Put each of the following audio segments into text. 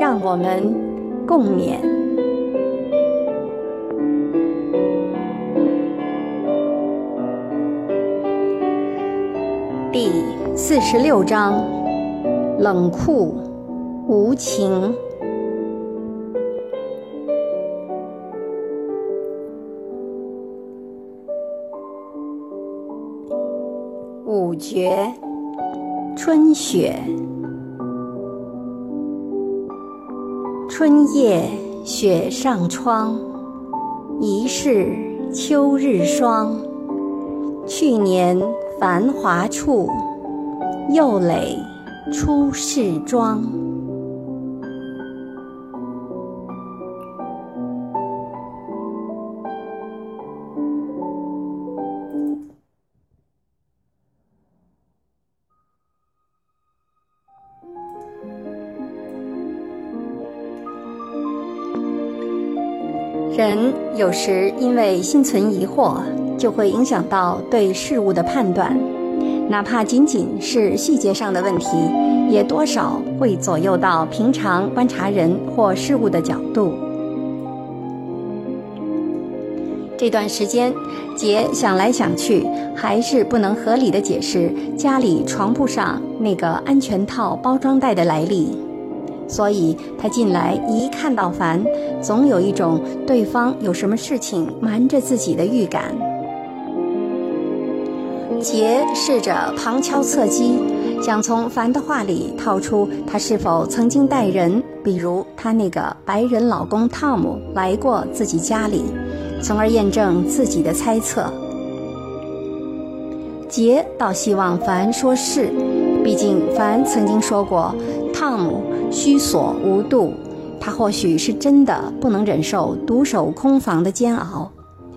让我们共勉。第四十六章：冷酷无情。五绝，春雪。春夜雪上窗，疑是秋日霜。去年繁华处，又累初世庄。有时因为心存疑惑，就会影响到对事物的判断，哪怕仅仅是细节上的问题，也多少会左右到平常观察人或事物的角度。这段时间，杰想来想去，还是不能合理的解释家里床铺上那个安全套包装袋的来历。所以他进来一看到凡，总有一种对方有什么事情瞒着自己的预感。杰试着旁敲侧击，想从凡的话里套出他是否曾经带人，比如他那个白人老公汤姆来过自己家里，从而验证自己的猜测。杰倒希望凡说是，毕竟凡曾经说过汤姆。虚索无度，他或许是真的不能忍受独守空房的煎熬，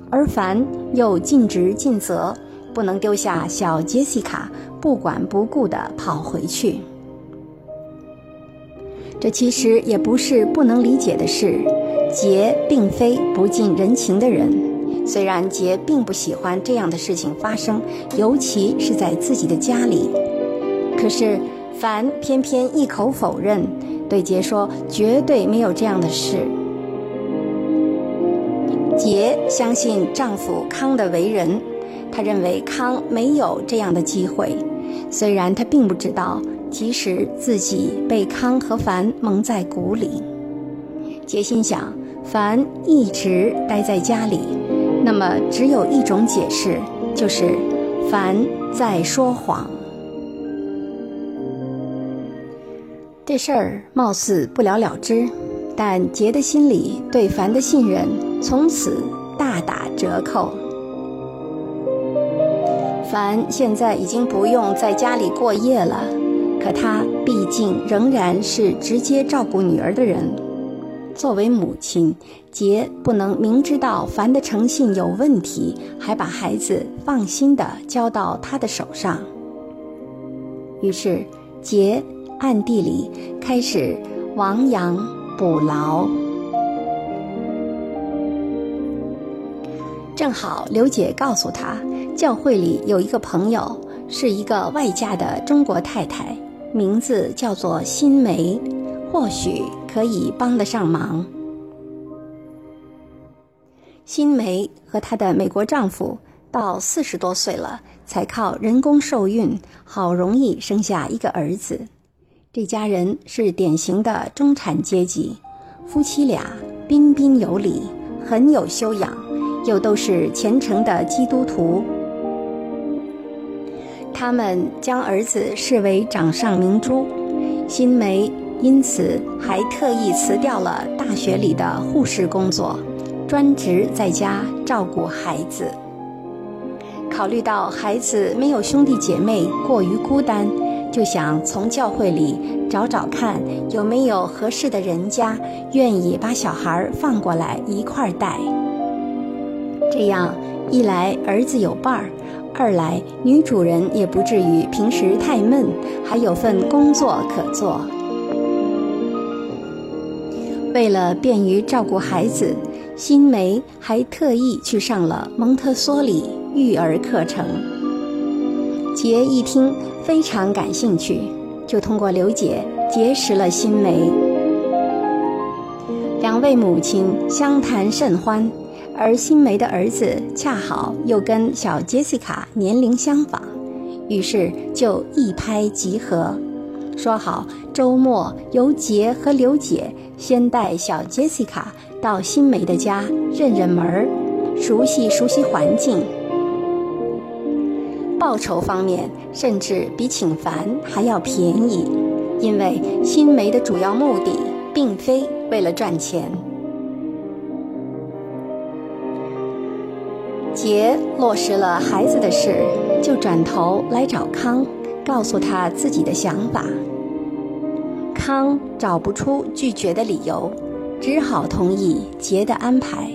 而凡又尽职尽责，不能丢下小杰西卡不管不顾地跑回去。这其实也不是不能理解的事。杰并非不近人情的人，虽然杰并不喜欢这样的事情发生，尤其是在自己的家里，可是。凡偏偏一口否认，对杰说：“绝对没有这样的事。”杰相信丈夫康的为人，他认为康没有这样的机会。虽然他并不知道，即使自己被康和凡蒙在鼓里。杰心想，凡一直待在家里，那么只有一种解释，就是凡在说谎。这事儿貌似不了了之，但杰的心里对凡的信任从此大打折扣。凡现在已经不用在家里过夜了，可他毕竟仍然是直接照顾女儿的人。作为母亲，杰不能明知道凡的诚信有问题，还把孩子放心地交到他的手上。于是，杰。暗地里开始亡羊补牢。正好刘姐告诉他，教会里有一个朋友，是一个外嫁的中国太太，名字叫做新梅，或许可以帮得上忙。新梅和她的美国丈夫到四十多岁了，才靠人工受孕，好容易生下一个儿子。这家人是典型的中产阶级，夫妻俩彬彬有礼，很有修养，又都是虔诚的基督徒。他们将儿子视为掌上明珠，新梅因此还特意辞掉了大学里的护士工作，专职在家照顾孩子。考虑到孩子没有兄弟姐妹，过于孤单。就想从教会里找找看有没有合适的人家愿意把小孩放过来一块带。这样一来儿子有伴儿，二来女主人也不至于平时太闷，还有份工作可做。为了便于照顾孩子，新梅还特意去上了蒙特梭利育儿课程。杰一听非常感兴趣，就通过刘姐结识了新梅。两位母亲相谈甚欢，而新梅的儿子恰好又跟小杰西卡年龄相仿，于是就一拍即合。说好周末由杰和刘姐先带小杰西卡到新梅的家认认门儿，熟悉熟悉环境。报酬方面甚至比请凡还要便宜，因为新梅的主要目的并非为了赚钱。杰落实了孩子的事，就转头来找康。告诉他自己的想法，康找不出拒绝的理由，只好同意杰的安排。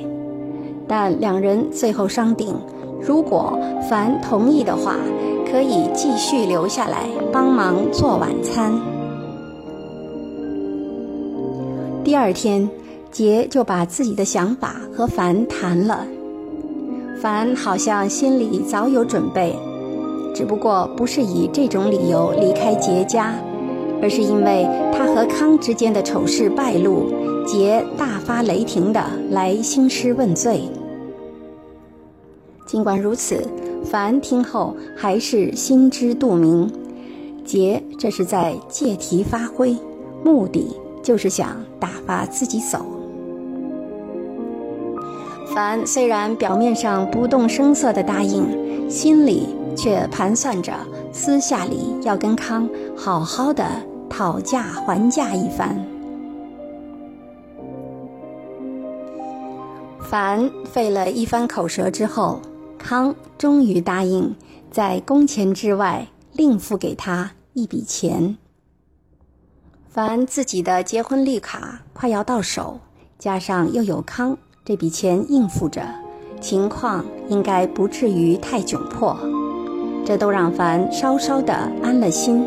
但两人最后商定，如果凡同意的话，可以继续留下来帮忙做晚餐。第二天，杰就把自己的想法和凡谈了，凡好像心里早有准备。只不过不是以这种理由离开杰家，而是因为他和康之间的丑事败露，杰大发雷霆的来兴师问罪。尽管如此，凡听后还是心知肚明，杰这是在借题发挥，目的就是想打发自己走。凡虽然表面上不动声色的答应，心里。却盘算着私下里要跟康好好的讨价还价一番。凡费了一番口舌之后，康终于答应在工钱之外另付给他一笔钱。凡自己的结婚绿卡快要到手，加上又有康这笔钱应付着，情况应该不至于太窘迫。这都让凡稍稍的安了心，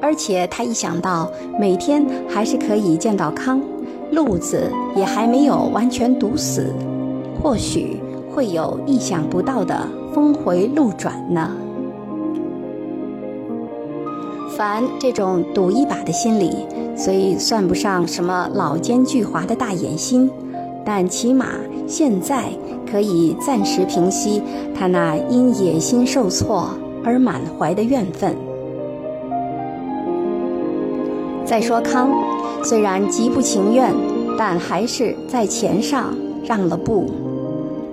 而且他一想到每天还是可以见到康，路子也还没有完全堵死，或许会有意想不到的峰回路转呢。凡这种赌一把的心理，虽算不上什么老奸巨猾的大野心，但起码现在。可以暂时平息他那因野心受挫而满怀的怨愤。再说康，虽然极不情愿，但还是在钱上让了步。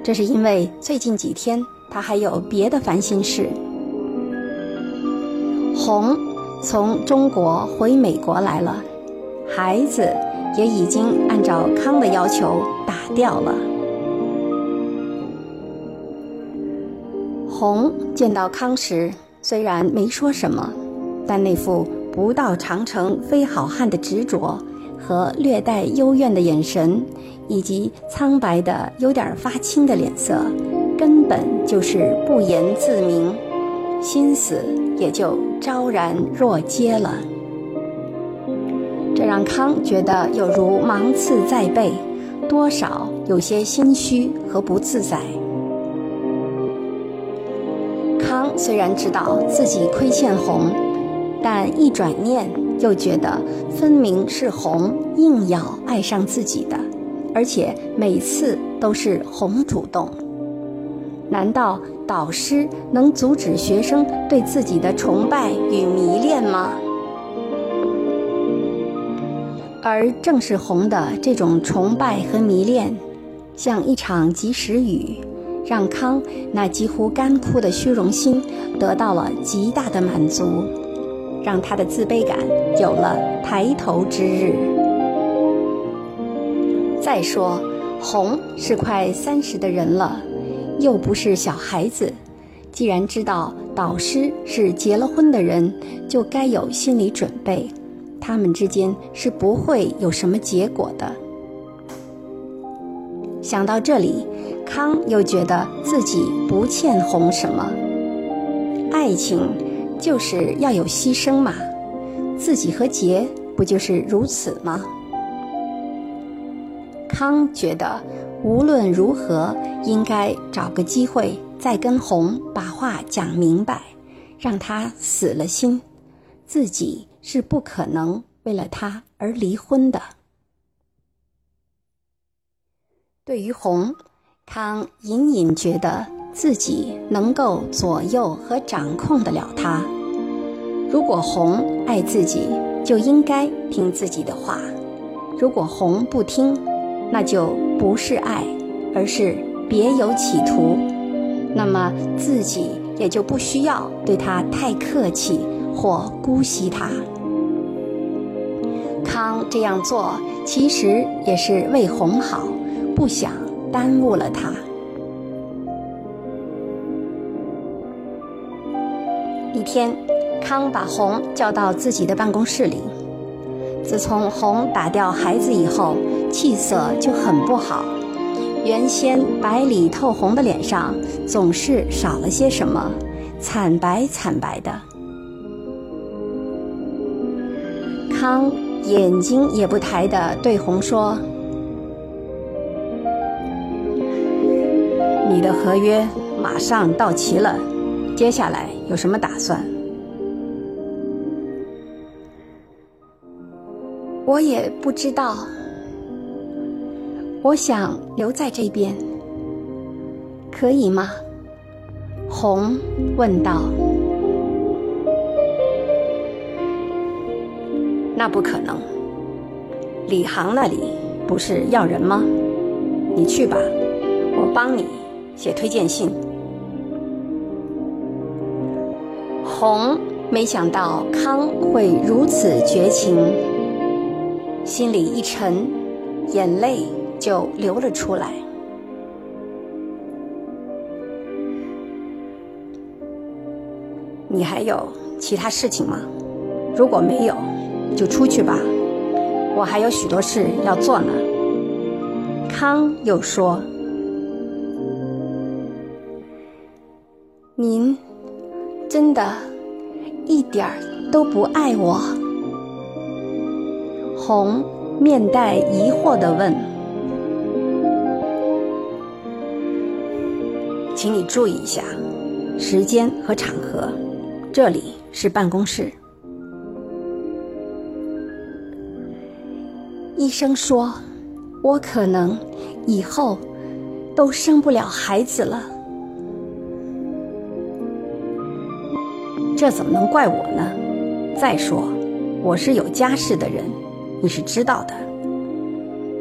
这是因为最近几天他还有别的烦心事。红从中国回美国来了，孩子也已经按照康的要求打掉了。红见到康时，虽然没说什么，但那副不到长城非好汉的执着和略带幽怨的眼神，以及苍白的有点发青的脸色，根本就是不言自明，心思也就昭然若揭了。这让康觉得有如芒刺在背，多少有些心虚和不自在。康虽然知道自己亏欠红，但一转念又觉得分明是红硬要爱上自己的，而且每次都是红主动。难道导师能阻止学生对自己的崇拜与迷恋吗？而正是红的这种崇拜和迷恋，像一场及时雨。让康那几乎干枯的虚荣心得到了极大的满足，让他的自卑感有了抬头之日。再说，红是快三十的人了，又不是小孩子，既然知道导师是结了婚的人，就该有心理准备，他们之间是不会有什么结果的。想到这里，康又觉得自己不欠红什么。爱情就是要有牺牲嘛，自己和杰不就是如此吗？康觉得无论如何，应该找个机会再跟红把话讲明白，让他死了心，自己是不可能为了他而离婚的。对于红，康隐隐觉得自己能够左右和掌控得了他。如果红爱自己，就应该听自己的话；如果红不听，那就不是爱，而是别有企图。那么自己也就不需要对他太客气或姑息他。康这样做，其实也是为红好。不想耽误了他。天，康把红叫到自己的办公室里。自从红打掉孩子以后，气色就很不好。原先白里透红的脸上，总是少了些什么，惨白惨白的。康眼睛也不抬的对红说。你的合约马上到期了，接下来有什么打算？我也不知道。我想留在这边，可以吗？红问道。那不可能。李航那里不是要人吗？你去吧，我帮你。写推荐信，红没想到康会如此绝情，心里一沉，眼泪就流了出来。你还有其他事情吗？如果没有，就出去吧，我还有许多事要做呢。康又说。您真的一点儿都不爱我？红面带疑惑的问：“请你注意一下时间和场合，这里是办公室。医生说，我可能以后都生不了孩子了。”这怎么能怪我呢？再说，我是有家室的人，你是知道的。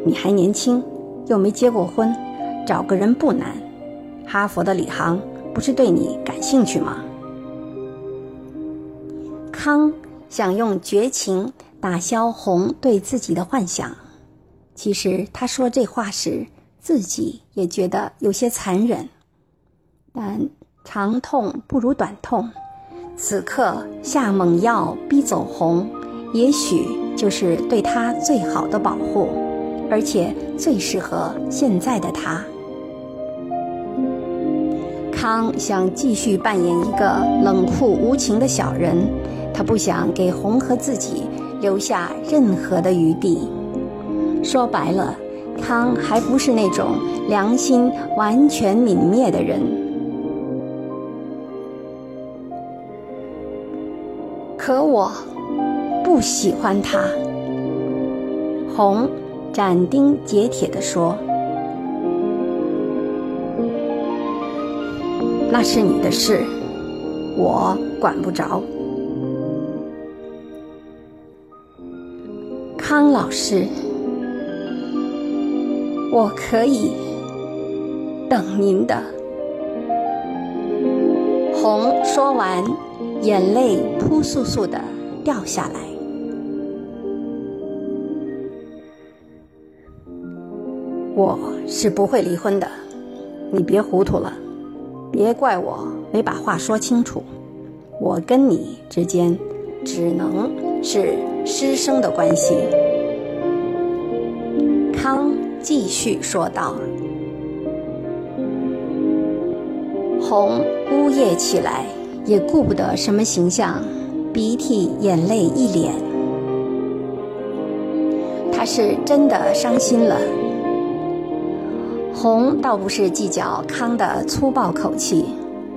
你还年轻，又没结过婚，找个人不难。哈佛的李航不是对你感兴趣吗？康想用绝情打消红对自己的幻想。其实他说这话时，自己也觉得有些残忍。但长痛不如短痛。此刻下猛药逼走红，也许就是对他最好的保护，而且最适合现在的他。康想继续扮演一个冷酷无情的小人，他不想给红和自己留下任何的余地。说白了，康还不是那种良心完全泯灭的人。可我不喜欢他。红斩钉截铁地说：“那是你的事，我管不着。”康老师，我可以等您的。红说完。眼泪扑簌簌的掉下来。我是不会离婚的，你别糊涂了，别怪我没把话说清楚。我跟你之间只能是师生的关系。康继续说道：“红呜咽起来，也顾不得什么形象，鼻涕眼泪一脸。他是真的伤心了。红倒不是计较康的粗暴口气。”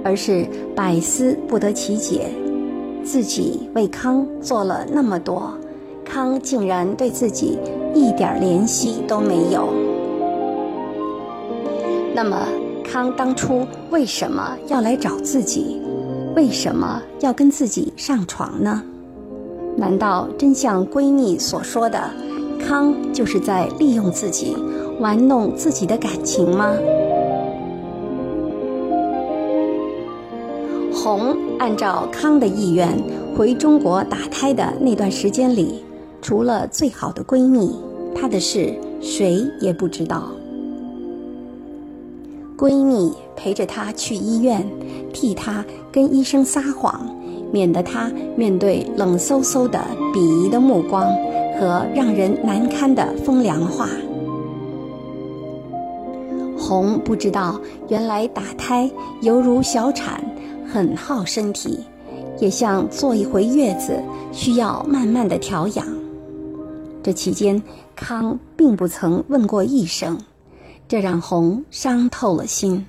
而是百思不得其解，自己为康做了那么多，康竟然对自己一点怜惜都没有。那么，康当初为什么要来找自己？为什么要跟自己上床呢？难道真像闺蜜所说的，康就是在利用自己，玩弄自己的感情吗？红按照康的意愿回中国打胎的那段时间里，除了最好的闺蜜，她的事谁也不知道。闺蜜陪着她去医院，替她跟医生撒谎，免得她面对冷飕飕的鄙夷的目光和让人难堪的风凉话。红不知道，原来打胎犹如小产。很耗身体，也像坐一回月子，需要慢慢的调养。这期间，康并不曾问过一声，这让红伤透了心，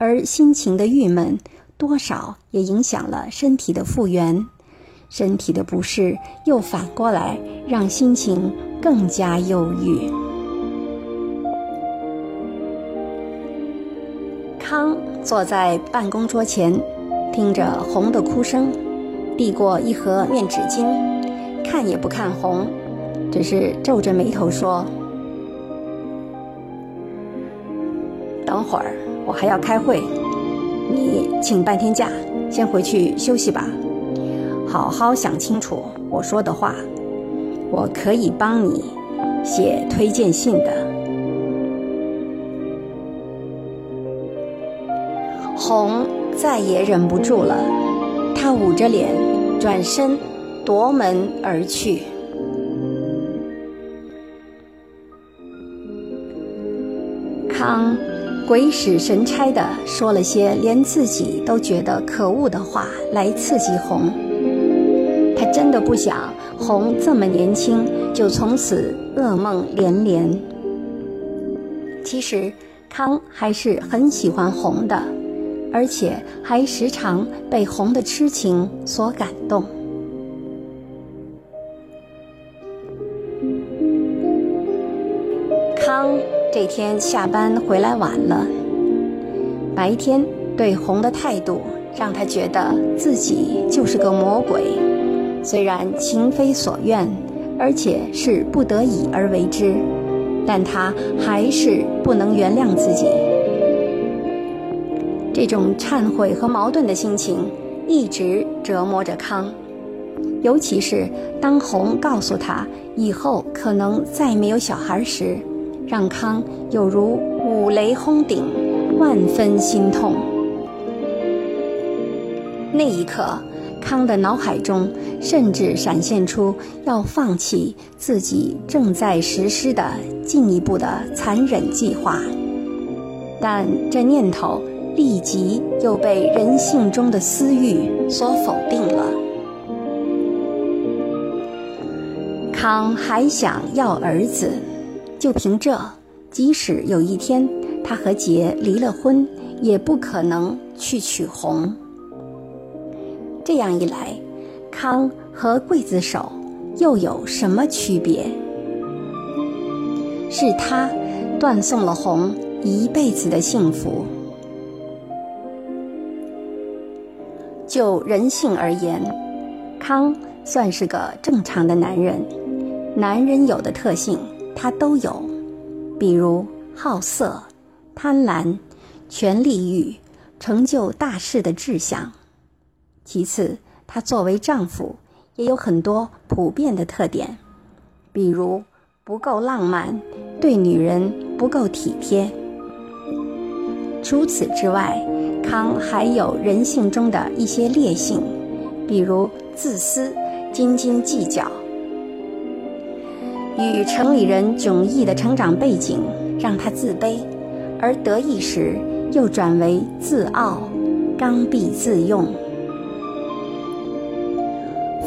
而心情的郁闷，多少也影响了身体的复原。身体的不适又反过来让心情更加忧郁。康坐在办公桌前，听着红的哭声，递过一盒面纸巾，看也不看红，只是皱着眉头说：“等会儿我还要开会，你请半天假，先回去休息吧。好好想清楚我说的话，我可以帮你写推荐信的。”红再也忍不住了，他捂着脸，转身夺门而去。康鬼使神差的说了些连自己都觉得可恶的话来刺激红。他真的不想红这么年轻就从此噩梦连连。其实康还是很喜欢红的。而且还时常被红的痴情所感动。这天下班回来晚了，白天对红的态度让他觉得自己就是个魔鬼，虽然情非所愿，而且是不得已而为之，但他还是不能原谅自己。这种忏悔和矛盾的心情一直折磨着康，尤其是当红告诉他以后可能再没有小孩时，让康有如五雷轰顶，万分心痛。那一刻，康的脑海中甚至闪现出要放弃自己正在实施的进一步的残忍计划，但这念头。立即又被人性中的私欲所否定了。康还想要儿子，就凭这，即使有一天他和杰离了婚，也不可能去娶红。这样一来，康和刽子手又有什么区别？是他断送了红一辈子的幸福。就人性而言，康算是个正常的男人。男人有的特性，他都有，比如好色、贪婪、权力欲、成就大事的志向。其次，他作为丈夫，也有很多普遍的特点，比如不够浪漫，对女人不够体贴。除此之外，康还有人性中的一些劣性，比如自私、斤斤计较。与城里人迥异的成长背景让他自卑，而得意时又转为自傲、刚愎自用。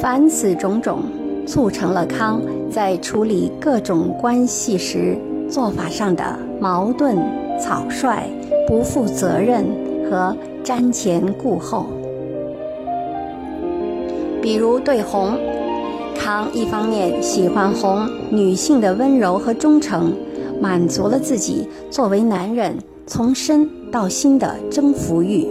凡此种种，促成了康在处理各种关系时做法上的矛盾、草率、不负责任和瞻前顾后。比如对红，康一方面喜欢红女性的温柔和忠诚，满足了自己作为男人从身到心的征服欲；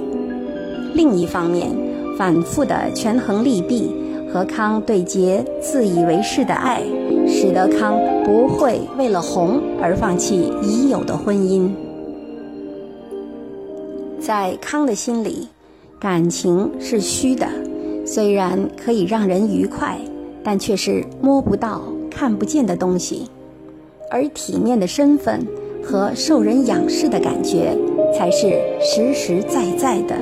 另一方面，反复的权衡利弊。和康对杰自以为是的爱，使得康不会为了红而放弃已有的婚姻。在康的心里，感情是虚的，虽然可以让人愉快，但却是摸不到、看不见的东西；而体面的身份和受人仰视的感觉，才是实实在在的。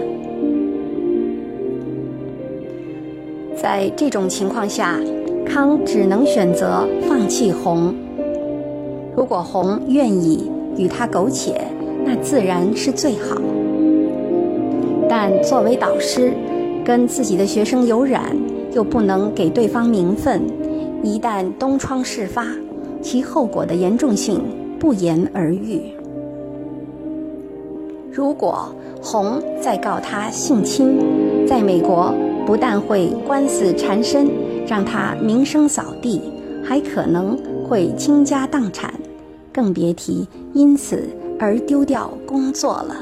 在这种情况下，康只能选择放弃红。如果红愿意与他苟且，那自然是最好。但作为导师，跟自己的学生有染，又不能给对方名分，一旦东窗事发，其后果的严重性不言而喻。如果红再告他性侵，在美国。不但会官司缠身，让他名声扫地，还可能会倾家荡产，更别提因此而丢掉工作了。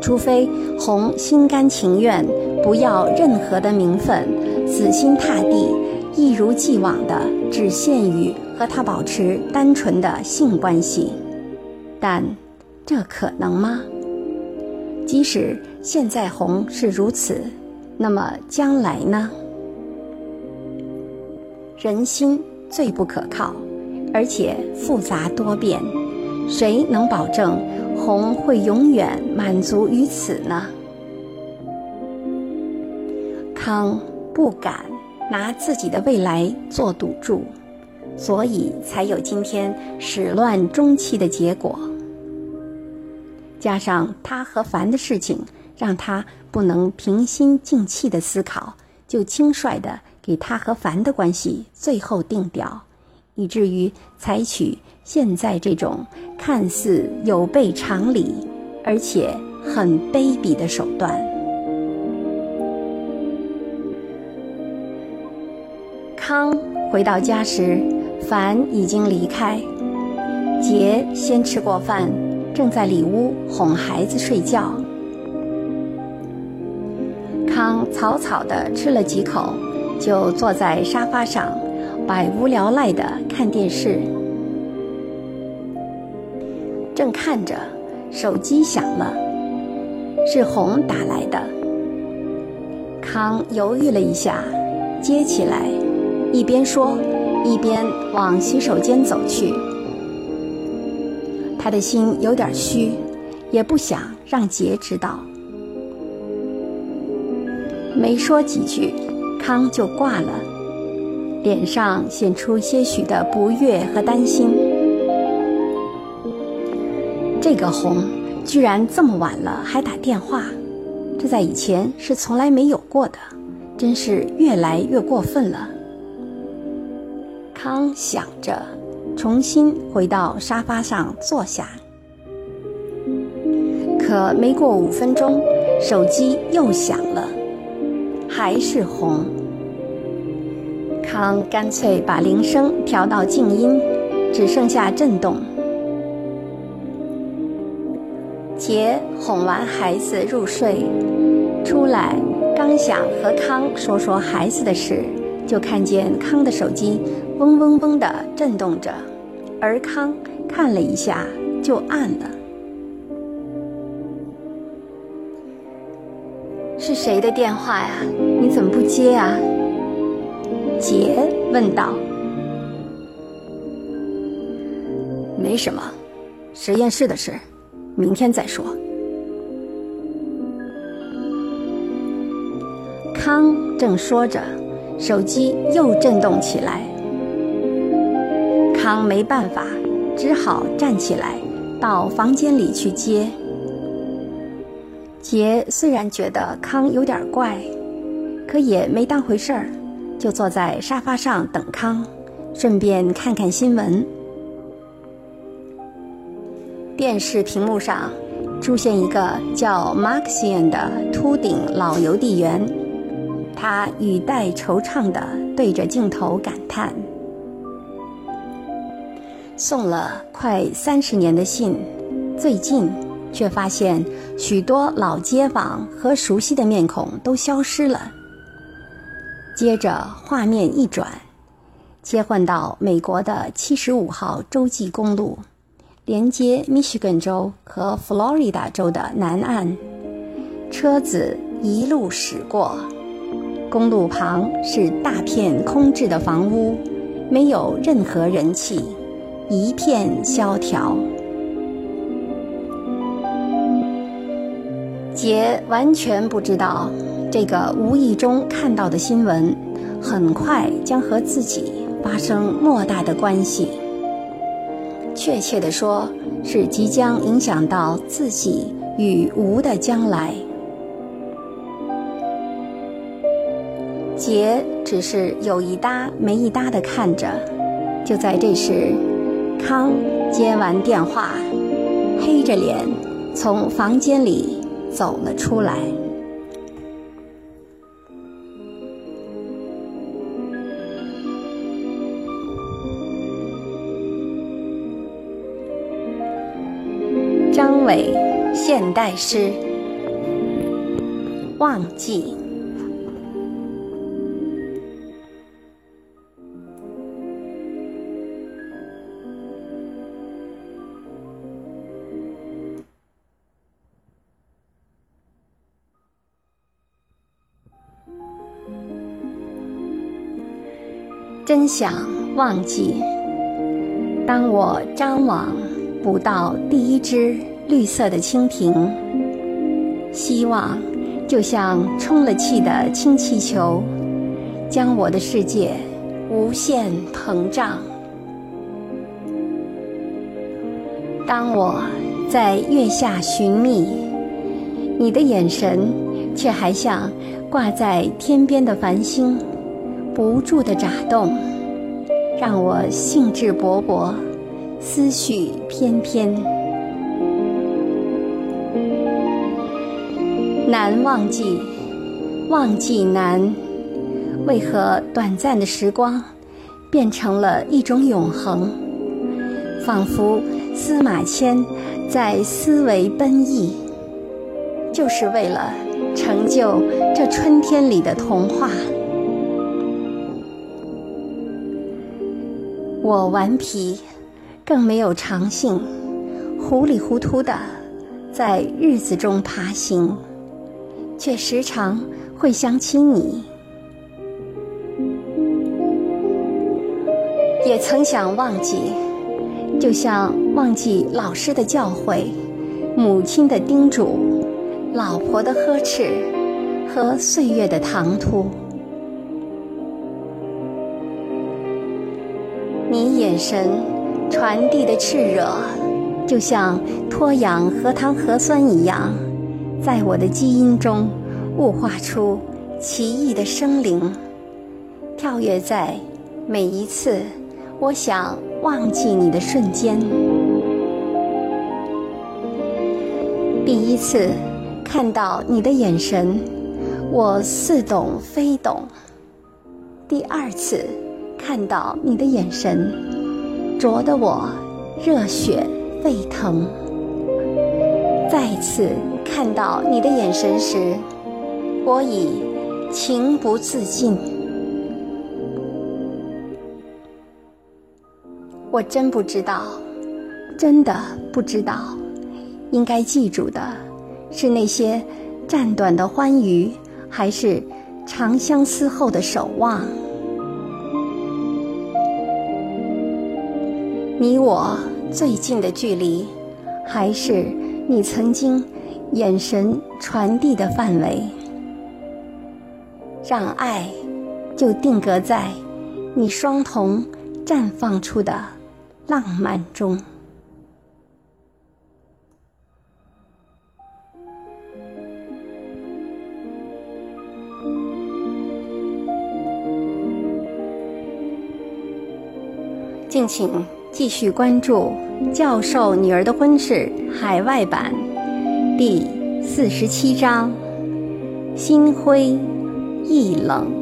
除非红心甘情愿，不要任何的名分，死心塌地，一如既往的只限于和他保持单纯的性关系，但这可能吗？即使现在红是如此，那么将来呢？人心最不可靠，而且复杂多变，谁能保证红会永远满足于此呢？康不敢拿自己的未来做赌注，所以才有今天始乱终弃的结果。加上他和凡的事情，让他不能平心静气的思考，就轻率的给他和凡的关系最后定调，以至于采取现在这种看似有悖常理，而且很卑鄙的手段。康回到家时，凡已经离开，杰先吃过饭。正在里屋哄孩子睡觉，康草草地吃了几口，就坐在沙发上，百无聊赖地看电视。正看着，手机响了，是红打来的。康犹豫了一下，接起来，一边说，一边往洗手间走去。他的心有点虚，也不想让杰知道。没说几句，康就挂了，脸上显出些许的不悦和担心。这个红居然这么晚了还打电话，这在以前是从来没有过的，真是越来越过分了。康想着。重新回到沙发上坐下，可没过五分钟，手机又响了，还是红。康干脆把铃声调到静音，只剩下震动。杰哄完孩子入睡，出来刚想和康说说孩子的事，就看见康的手机嗡嗡嗡的震动着。而康看了一下，就按了。是谁的电话呀？你怎么不接啊？杰问道。没什么，实验室的事，明天再说。康正说着，手机又震动起来。康没办法，只好站起来，到房间里去接。杰虽然觉得康有点怪，可也没当回事儿，就坐在沙发上等康，顺便看看新闻。电视屏幕上出现一个叫 Maxian 的秃顶老邮递员，他语带惆怅地对着镜头感叹。送了快三十年的信，最近却发现许多老街坊和熟悉的面孔都消失了。接着画面一转，切换到美国的七十五号洲际公路，连接密歇根州和佛罗里达州的南岸。车子一路驶过，公路旁是大片空置的房屋，没有任何人气。一片萧条。杰完全不知道，这个无意中看到的新闻，很快将和自己发生莫大的关系。确切的说，是即将影响到自己与吴的将来。杰只是有一搭没一搭的看着。就在这时。康接完电话，黑着脸从房间里走了出来。代诗，忘记。真想忘记，当我张网捕到第一只绿色的蜻蜓，希望就像充了气的氢气球，将我的世界无限膨胀。当我在月下寻觅，你的眼神却还像挂在天边的繁星。不住的眨动，让我兴致勃勃，思绪翩翩。难忘记，忘记难。为何短暂的时光变成了一种永恒？仿佛司马迁在思维奔逸，就是为了成就这春天里的童话。我顽皮，更没有长性，糊里糊涂的在日子中爬行，却时常会想起你。也曾想忘记，就像忘记老师的教诲、母亲的叮嘱、老婆的呵斥和岁月的唐突。你眼神传递的炽热，就像脱氧核糖核酸一样，在我的基因中雾化出奇异的生灵，跳跃在每一次我想忘记你的瞬间。第一次看到你的眼神，我似懂非懂；第二次。看到你的眼神，灼得我热血沸腾。再次看到你的眼神时，我已情不自禁。我真不知道，真的不知道，应该记住的是那些暂短的欢愉，还是长相思后的守望？你我最近的距离，还是你曾经眼神传递的范围。让爱就定格在你双瞳绽放出的浪漫中。敬请继续关注《教授女儿的婚事》海外版第四十七章：心灰意冷。